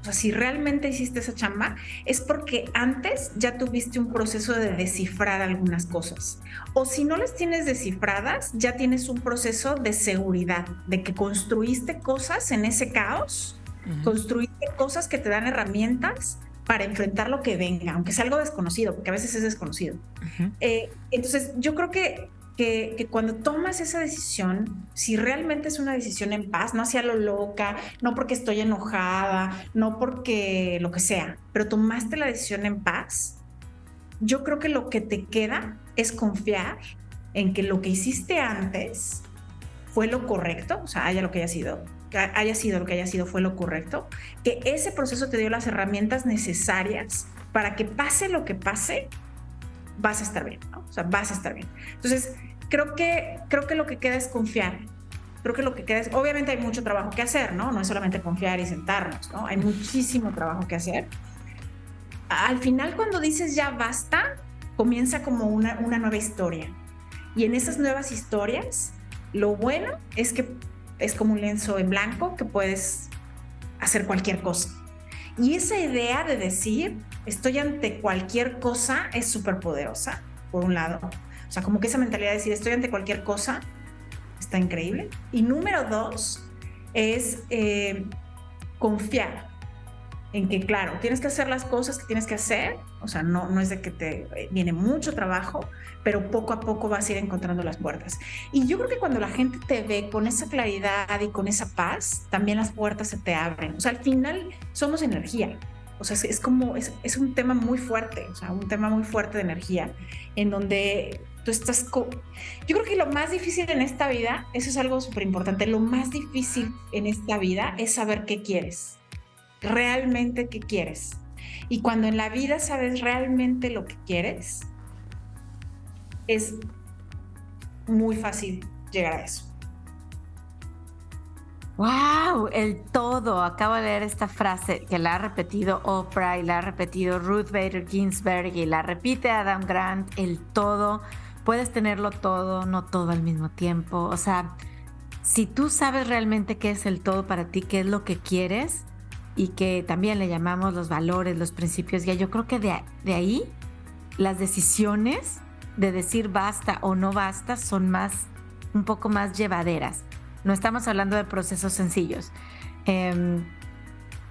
o sea, si realmente hiciste esa chamba, es porque antes ya tuviste un proceso de descifrar algunas cosas. O si no las tienes descifradas, ya tienes un proceso de seguridad, de que construiste cosas en ese caos, construiste cosas que te dan herramientas para enfrentar lo que venga, aunque sea algo desconocido, porque a veces es desconocido. Eh, entonces, yo creo que que, cuando tomas esa decisión, si realmente es una decisión en paz, no hacia lo loca, no porque estoy enojada, no porque lo que sea, pero tomaste la decisión en paz, yo creo que lo que te queda es confiar en que lo que hiciste antes fue lo correcto, o sea, haya lo que haya sido, haya sido lo que haya sido, fue lo correcto, que ese proceso te dio las herramientas necesarias para que pase lo que pase, vas a estar bien. O sea, vas a estar bien. Entonces, creo que, creo que lo que queda es confiar. Creo que lo que queda es, obviamente hay mucho trabajo que hacer, ¿no? No es solamente confiar y sentarnos, ¿no? Hay muchísimo trabajo que hacer. Al final, cuando dices ya basta, comienza como una, una nueva historia. Y en esas nuevas historias, lo bueno es que es como un lienzo en blanco que puedes hacer cualquier cosa. Y esa idea de decir, estoy ante cualquier cosa, es súper poderosa, por un lado. O sea, como que esa mentalidad de decir estoy ante cualquier cosa está increíble. Y número dos es eh, confiar. en que, claro, tienes que hacer las cosas que tienes que hacer, o sea, no, no es de que te eh, viene mucho trabajo, pero poco a poco vas a ir encontrando las puertas. Y yo creo que cuando la gente te ve con esa claridad y con esa paz, también las puertas se te abren. O sea, al final somos energía. O sea, es, como, es, es, un tema muy fuerte, o sea, un tema muy fuerte de energía, en donde estás... Yo creo que lo más difícil en esta vida, eso es algo súper importante, lo más difícil en esta vida es saber qué quieres realmente qué quieres. Y cuando en la vida sabes realmente lo que quieres, es muy fácil llegar a eso. ¡Wow! El todo. Acabo de leer esta frase que la ha repetido Oprah y la ha repetido Ruth Bader Ginsburg y la repite Adam Grant. El todo. Puedes tenerlo todo, no todo al mismo tiempo. O sea, si tú sabes realmente qué es el todo para ti, qué es lo que quieres, y que también le llamamos los valores, los principios. Ya yo creo que de, ahí las decisiones de decir basta o no basta son más, un poco más llevaderas. No estamos hablando de procesos sencillos, em,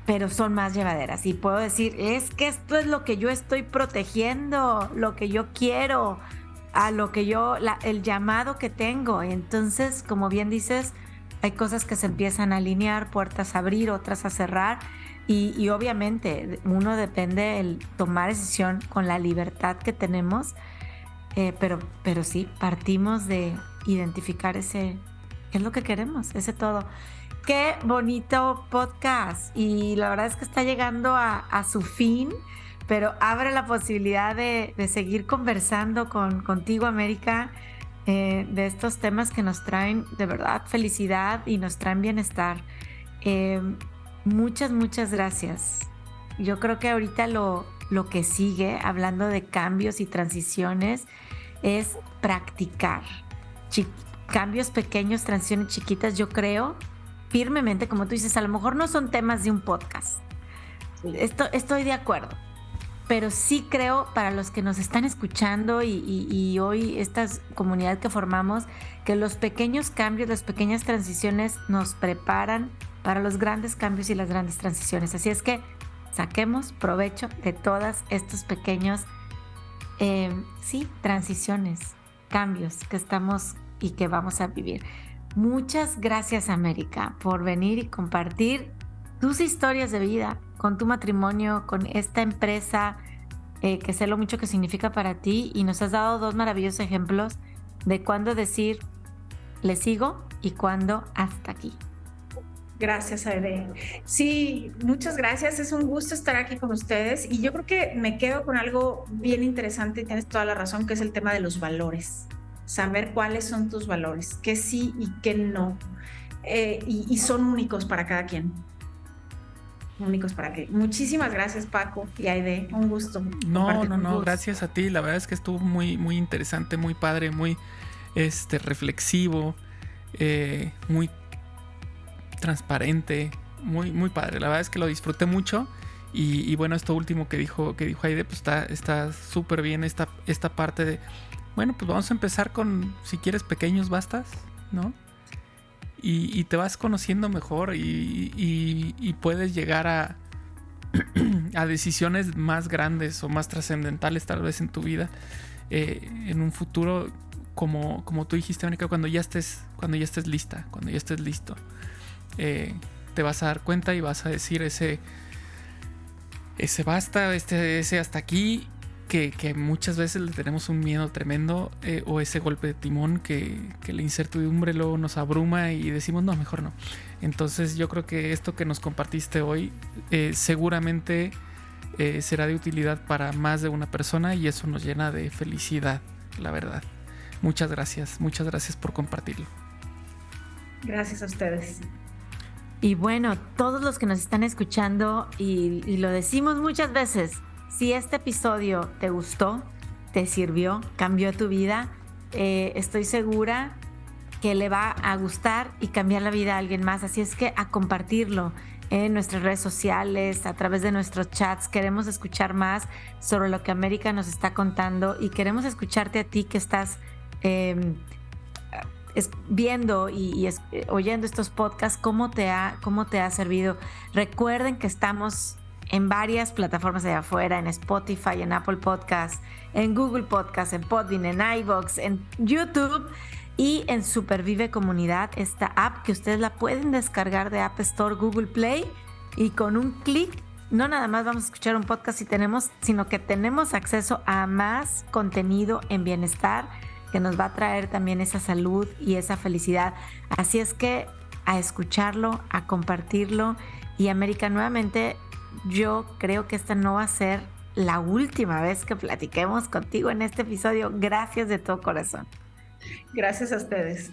pero son más llevaderas. Y puedo decir, es que esto es lo que yo estoy protegiendo, lo que yo quiero, a lo que yo, el llamado que tengo. Entonces, como bien dices, hay cosas que se empiezan a alinear, puertas a abrir, otras a cerrar. Y, obviamente uno depende el tomar decisión con la libertad que tenemos, eh, pero, pero sí, partimos de identificar ese, qué es lo que queremos, ese todo. Qué bonito podcast y la verdad es que está llegando a, su fin, pero abre la posibilidad de, seguir conversando con, contigo, América. Eh, de estos temas que nos traen de verdad felicidad y nos traen bienestar. Eh, muchas, muchas gracias. Yo creo que ahorita lo, lo que sigue, hablando de cambios y transiciones, es practicar. cambios pequeños, transiciones chiquitas, yo creo firmemente, como tú dices, a lo mejor no son temas de un podcast. Esto, estoy de acuerdo pero sí creo para los que nos están escuchando y, hoy esta comunidad que formamos, que los pequeños cambios, las pequeñas transiciones nos preparan para los grandes cambios y las grandes transiciones. Así es que saquemos provecho de todas estos pequeños, eh, sí, transiciones, cambios que estamos y que vamos a vivir. Muchas gracias América por venir y compartir tus historias de vida, con tu matrimonio, con esta empresa, eh, que sé lo mucho que significa para ti y nos has dado dos maravillosos ejemplos de cuándo decir le sigo y cuándo hasta aquí. Gracias, Aide. Sí, muchas gracias. Es un gusto estar aquí con ustedes y yo creo que me quedo con algo bien interesante y tienes toda la razón, que es el tema de los valores. Saber cuáles son tus valores, qué sí y qué no. Eh, y son únicos para cada quien únicos para que. Muchísimas gracias, Paco y Aide. Un gusto. No, no, no, gracias a ti. La verdad es que estuvo muy, muy interesante, muy padre, muy este, reflexivo, eh, muy transparente, muy, muy padre. La verdad es que lo disfruté mucho. Y, bueno, esto último que dijo, que dijo Aide, pues está súper bien esta, esta parte de. Bueno, pues vamos a empezar con, si quieres, pequeños bastas, ¿no? Y, te vas conociendo mejor y, puedes llegar a, a, decisiones más grandes o más trascendentales tal vez en tu vida eh, en un futuro como, como tú dijiste Mónica cuando ya estés cuando ya estés lista cuando ya estés listo eh, te vas a dar cuenta y vas a decir ese ese basta este ese hasta aquí que, muchas veces le tenemos un miedo tremendo eh, o ese golpe de timón que, la incertidumbre luego nos abruma y decimos no, mejor no. Entonces yo creo que esto que nos compartiste hoy eh, seguramente eh, será de utilidad para más de una persona y eso nos llena de felicidad, la verdad. Muchas gracias, muchas gracias por compartirlo. Gracias a ustedes. Y bueno, todos los que nos están escuchando, y lo decimos muchas veces, si este episodio te gustó, te sirvió, cambió tu vida, eh, estoy segura que le va a gustar y cambiar la vida a alguien más. Así es que a compartirlo en nuestras redes sociales, a través de nuestros chats. Queremos escuchar más sobre lo que América nos está contando y queremos escucharte a ti que estás em, viendo y, oyendo estos podcasts, cómo te, ha, cómo te ha servido. Recuerden que estamos en varias plataformas allá afuera, en Spotify, en Apple Podcasts, en Google Podcasts, en Podbean, en iVoox, en YouTube y en Supervive Comunidad, esta app que ustedes la pueden descargar de App Store, Google Play y con un clic no nada más vamos a escuchar un podcast si tenemos, sino que tenemos acceso a más contenido en bienestar que nos va a traer también esa salud y esa felicidad. Así es que a escucharlo, a compartirlo y América nuevamente yo creo que esta no va a ser la última vez que platiquemos contigo en este episodio. Gracias de todo corazón. Gracias a ustedes.